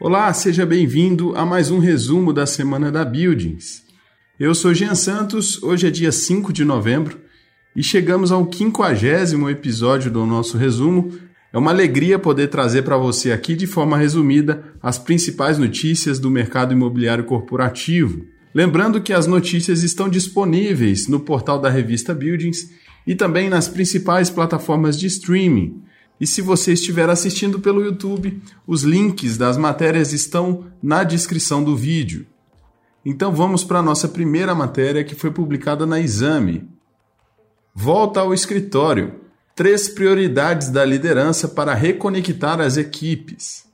Olá, seja bem-vindo a mais um resumo da semana da Buildings. Eu sou Jean Santos, hoje é dia 5 de novembro e chegamos ao quinquagésimo episódio do nosso resumo. É uma alegria poder trazer para você aqui de forma resumida as principais notícias do mercado imobiliário corporativo. Lembrando que as notícias estão disponíveis no portal da revista Buildings e também nas principais plataformas de streaming, e se você estiver assistindo pelo YouTube, os links das matérias estão na descrição do vídeo. Então vamos para a nossa primeira matéria que foi publicada na Exame. Volta ao escritório. Três prioridades da liderança para reconectar as equipes.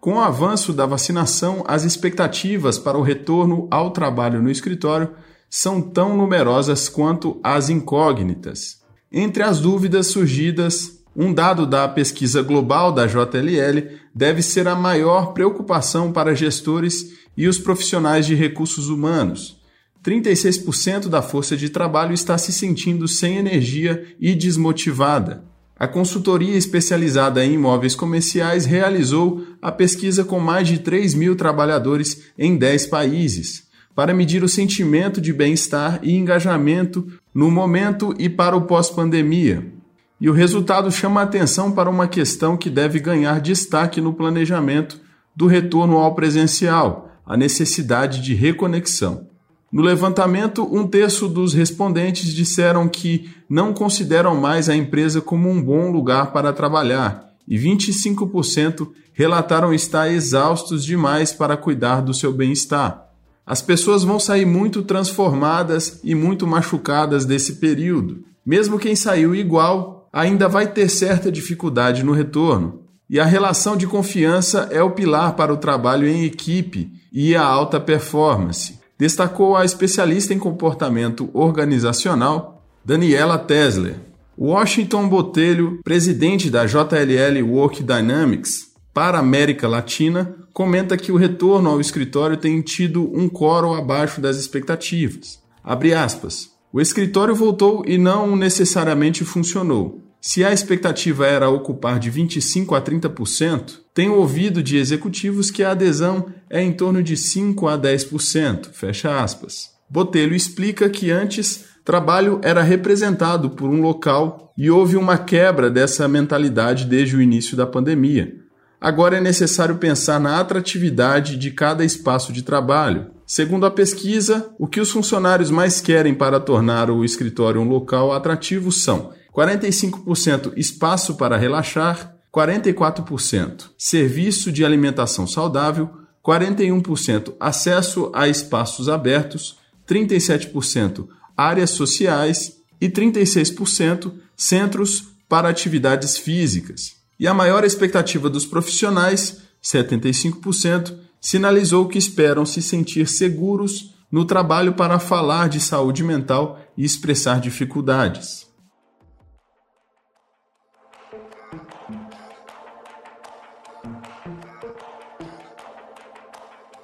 Com o avanço da vacinação, as expectativas para o retorno ao trabalho no escritório são tão numerosas quanto as incógnitas. Entre as dúvidas surgidas um dado da pesquisa global da JLL deve ser a maior preocupação para gestores e os profissionais de recursos humanos. 36% da força de trabalho está se sentindo sem energia e desmotivada. A consultoria especializada em imóveis comerciais realizou a pesquisa com mais de 3 mil trabalhadores em 10 países, para medir o sentimento de bem-estar e engajamento no momento e para o pós-pandemia. E o resultado chama a atenção para uma questão que deve ganhar destaque no planejamento do retorno ao presencial, a necessidade de reconexão. No levantamento, um terço dos respondentes disseram que não consideram mais a empresa como um bom lugar para trabalhar, e 25% relataram estar exaustos demais para cuidar do seu bem-estar. As pessoas vão sair muito transformadas e muito machucadas desse período. Mesmo quem saiu igual ainda vai ter certa dificuldade no retorno. E a relação de confiança é o pilar para o trabalho em equipe e a alta performance, destacou a especialista em comportamento organizacional Daniela Tesler. Washington Botelho, presidente da JLL Work Dynamics para a América Latina, comenta que o retorno ao escritório tem tido um coro abaixo das expectativas. Abre aspas. O escritório voltou e não necessariamente funcionou. Se a expectativa era ocupar de 25 a 30%, tenho ouvido de executivos que a adesão é em torno de 5 a 10%. Fecha aspas. Botelho explica que antes trabalho era representado por um local e houve uma quebra dessa mentalidade desde o início da pandemia. Agora é necessário pensar na atratividade de cada espaço de trabalho. Segundo a pesquisa, o que os funcionários mais querem para tornar o escritório um local atrativo são 45% espaço para relaxar, 44% serviço de alimentação saudável, 41% acesso a espaços abertos, 37% áreas sociais e 36% centros para atividades físicas. E a maior expectativa dos profissionais, 75%, sinalizou que esperam se sentir seguros no trabalho para falar de saúde mental e expressar dificuldades.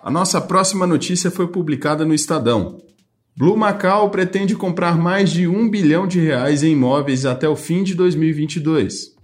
A nossa próxima notícia foi publicada no Estadão. Blue Macau pretende comprar mais de um bilhão de reais em imóveis até o fim de 2022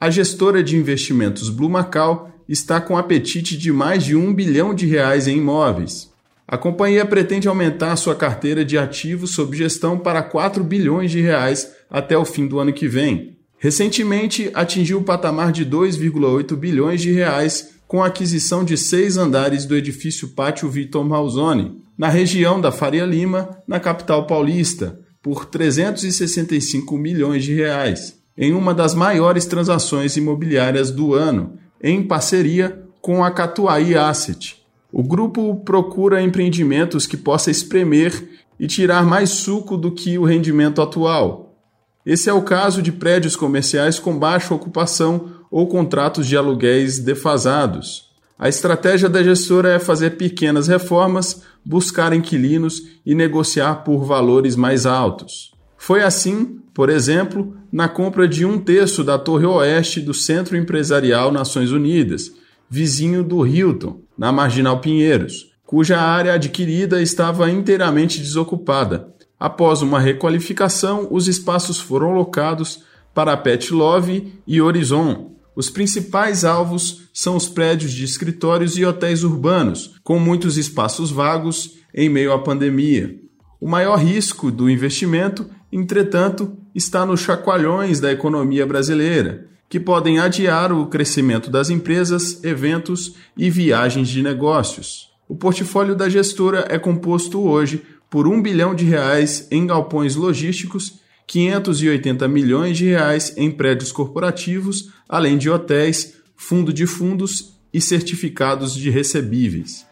a gestora de investimentos Blue Macau está com apetite de mais de um bilhão de reais em imóveis. A companhia pretende aumentar sua carteira de ativos sob gestão para 4 bilhões de reais até o fim do ano que vem. Recentemente, atingiu o patamar de 2,8 bilhões de reais com a aquisição de seis andares do edifício Pátio Vitor Malzone, na região da Faria Lima, na capital paulista, por 365 milhões de reais em uma das maiores transações imobiliárias do ano, em parceria com a Catuai Asset. O grupo procura empreendimentos que possa espremer e tirar mais suco do que o rendimento atual. Esse é o caso de prédios comerciais com baixa ocupação ou contratos de aluguéis defasados. A estratégia da gestora é fazer pequenas reformas, buscar inquilinos e negociar por valores mais altos. Foi assim, por exemplo, na compra de um terço da Torre Oeste do Centro Empresarial Nações Unidas, vizinho do Hilton, na Marginal Pinheiros, cuja área adquirida estava inteiramente desocupada. Após uma requalificação, os espaços foram locados para Pet Love e Horizon. Os principais alvos são os prédios de escritórios e hotéis urbanos, com muitos espaços vagos em meio à pandemia. O maior risco do investimento, entretanto, está nos chacoalhões da economia brasileira, que podem adiar o crescimento das empresas, eventos e viagens de negócios. O portfólio da gestora é composto hoje por um bilhão de reais em galpões logísticos 580 milhões de reais em prédios corporativos, além de hotéis, fundo de fundos e certificados de recebíveis.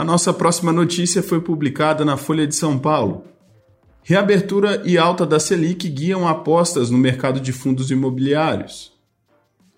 A nossa próxima notícia foi publicada na Folha de São Paulo. Reabertura e alta da Selic guiam apostas no mercado de fundos imobiliários.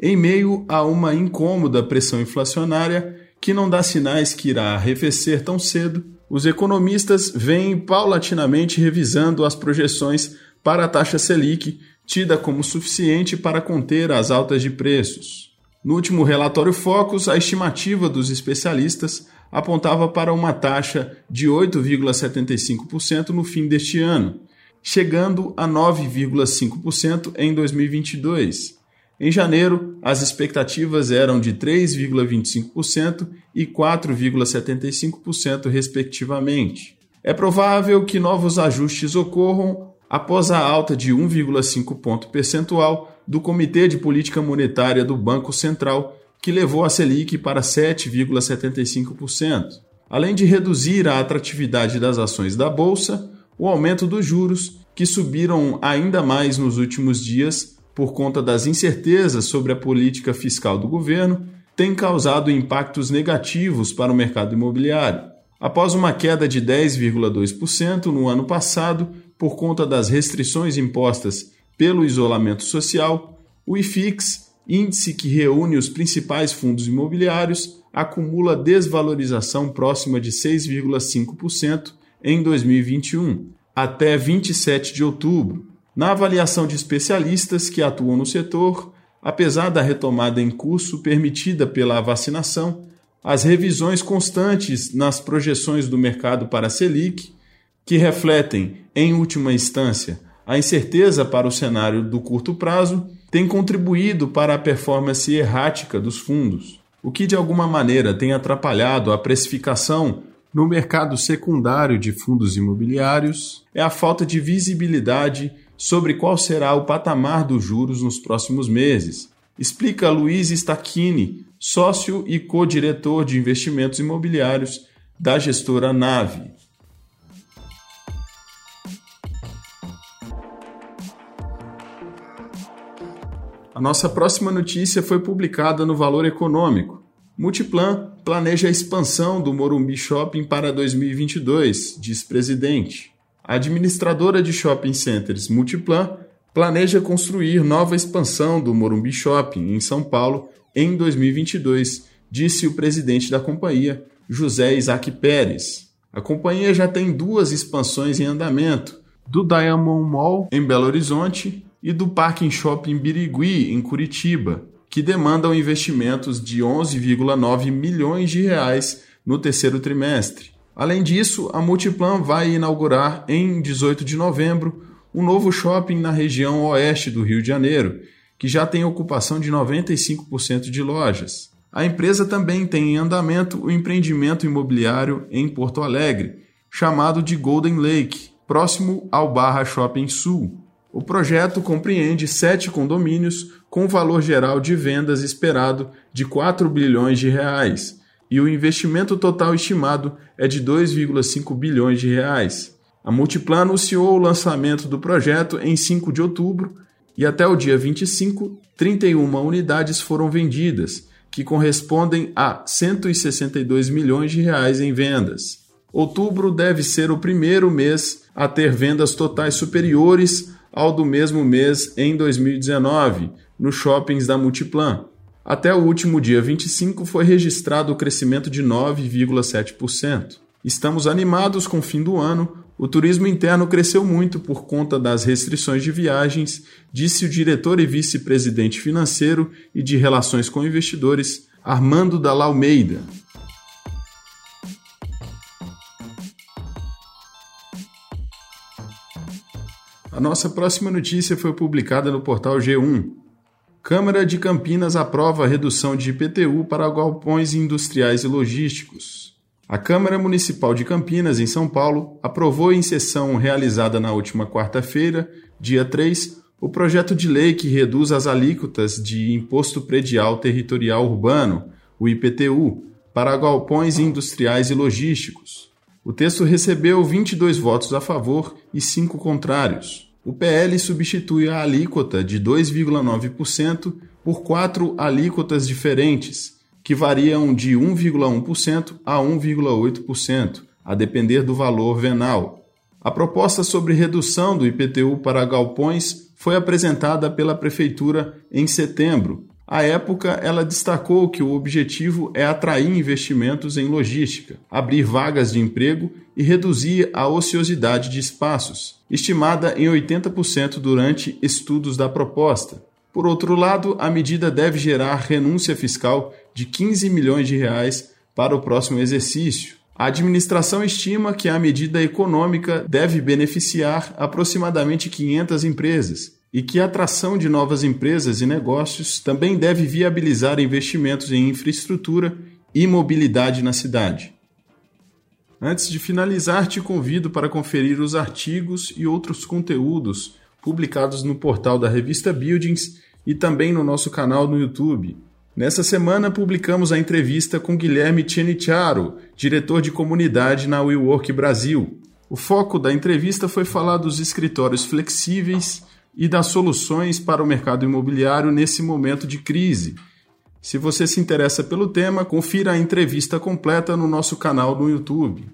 Em meio a uma incômoda pressão inflacionária, que não dá sinais que irá arrefecer tão cedo, os economistas vêm paulatinamente revisando as projeções para a taxa Selic, tida como suficiente para conter as altas de preços. No último relatório Focus, a estimativa dos especialistas apontava para uma taxa de 8,75% no fim deste ano, chegando a 9,5% em 2022. Em janeiro, as expectativas eram de 3,25% e 4,75%, respectivamente. É provável que novos ajustes ocorram após a alta de 1,5 ponto percentual do Comitê de Política Monetária do Banco Central, que levou a Selic para 7,75%. Além de reduzir a atratividade das ações da bolsa, o aumento dos juros, que subiram ainda mais nos últimos dias, por conta das incertezas sobre a política fiscal do governo, tem causado impactos negativos para o mercado imobiliário. Após uma queda de 10,2% no ano passado por conta das restrições impostas pelo isolamento social, o IFIX, índice que reúne os principais fundos imobiliários, acumula desvalorização próxima de 6,5% em 2021, até 27 de outubro, na avaliação de especialistas que atuam no setor, apesar da retomada em curso permitida pela vacinação, as revisões constantes nas projeções do mercado para a Selic, que refletem, em última instância, a incerteza para o cenário do curto prazo, têm contribuído para a performance errática dos fundos, o que de alguma maneira tem atrapalhado a precificação no mercado secundário de fundos imobiliários é a falta de visibilidade sobre qual será o patamar dos juros nos próximos meses. Explica Luiz Stacchini, sócio e co-diretor de investimentos imobiliários da gestora Nave. A nossa próxima notícia foi publicada no Valor Econômico. Multiplan planeja a expansão do Morumbi Shopping para 2022, diz presidente. A administradora de shopping centers Multiplan planeja construir nova expansão do Morumbi Shopping em São Paulo em 2022, disse o presidente da companhia, José Isaac Pérez. A companhia já tem duas expansões em andamento, do Diamond Mall em Belo Horizonte e do Parking Shopping Birigui em Curitiba, que demandam investimentos de 11,9 milhões de reais no terceiro trimestre. Além disso, a Multiplan vai inaugurar em 18 de novembro um novo shopping na região oeste do Rio de Janeiro, que já tem ocupação de 95% de lojas. A empresa também tem em andamento o empreendimento imobiliário em Porto Alegre, chamado de Golden Lake, próximo ao Barra Shopping Sul. O projeto compreende sete condomínios com valor geral de vendas esperado de 4 bilhões de reais e o investimento total estimado é de 2,5 bilhões de reais. A Multiplan anunciou o lançamento do projeto em 5 de outubro e até o dia 25, 31 unidades foram vendidas, que correspondem a 162 milhões de reais em vendas. Outubro deve ser o primeiro mês a ter vendas totais superiores ao do mesmo mês em 2019, nos shoppings da Multiplan. Até o último dia 25 foi registrado o crescimento de 9,7%. Estamos animados com o fim do ano. O turismo interno cresceu muito por conta das restrições de viagens, disse o diretor e vice-presidente financeiro e de relações com investidores, Armando Dalla Almeida. A nossa próxima notícia foi publicada no portal G1. Câmara de Campinas aprova redução de IPTU para galpões industriais e logísticos. A Câmara Municipal de Campinas, em São Paulo, aprovou em sessão realizada na última quarta-feira, dia 3, o projeto de lei que reduz as alíquotas de Imposto Predial Territorial Urbano, o IPTU, para galpões industriais e logísticos. O texto recebeu 22 votos a favor e 5 contrários. O PL substitui a alíquota de 2,9% por quatro alíquotas diferentes, que variam de 1,1% a 1,8%, a depender do valor venal. A proposta sobre redução do IPTU para galpões foi apresentada pela Prefeitura em setembro. À época, ela destacou que o objetivo é atrair investimentos em logística, abrir vagas de emprego e reduzir a ociosidade de espaços, estimada em 80% durante estudos da proposta. Por outro lado, a medida deve gerar renúncia fiscal de 15 milhões de reais para o próximo exercício. A administração estima que a medida econômica deve beneficiar aproximadamente 500 empresas e que a atração de novas empresas e negócios também deve viabilizar investimentos em infraestrutura e mobilidade na cidade. Antes de finalizar, te convido para conferir os artigos e outros conteúdos publicados no portal da revista Buildings e também no nosso canal no YouTube. Nessa semana publicamos a entrevista com Guilherme Chenicharo, diretor de comunidade na WeWork Brasil. O foco da entrevista foi falar dos escritórios flexíveis e das soluções para o mercado imobiliário nesse momento de crise. Se você se interessa pelo tema, confira a entrevista completa no nosso canal no YouTube.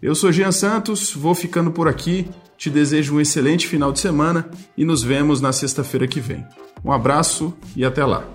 Eu sou Jean Santos, vou ficando por aqui, te desejo um excelente final de semana e nos vemos na sexta-feira que vem. Um abraço e até lá!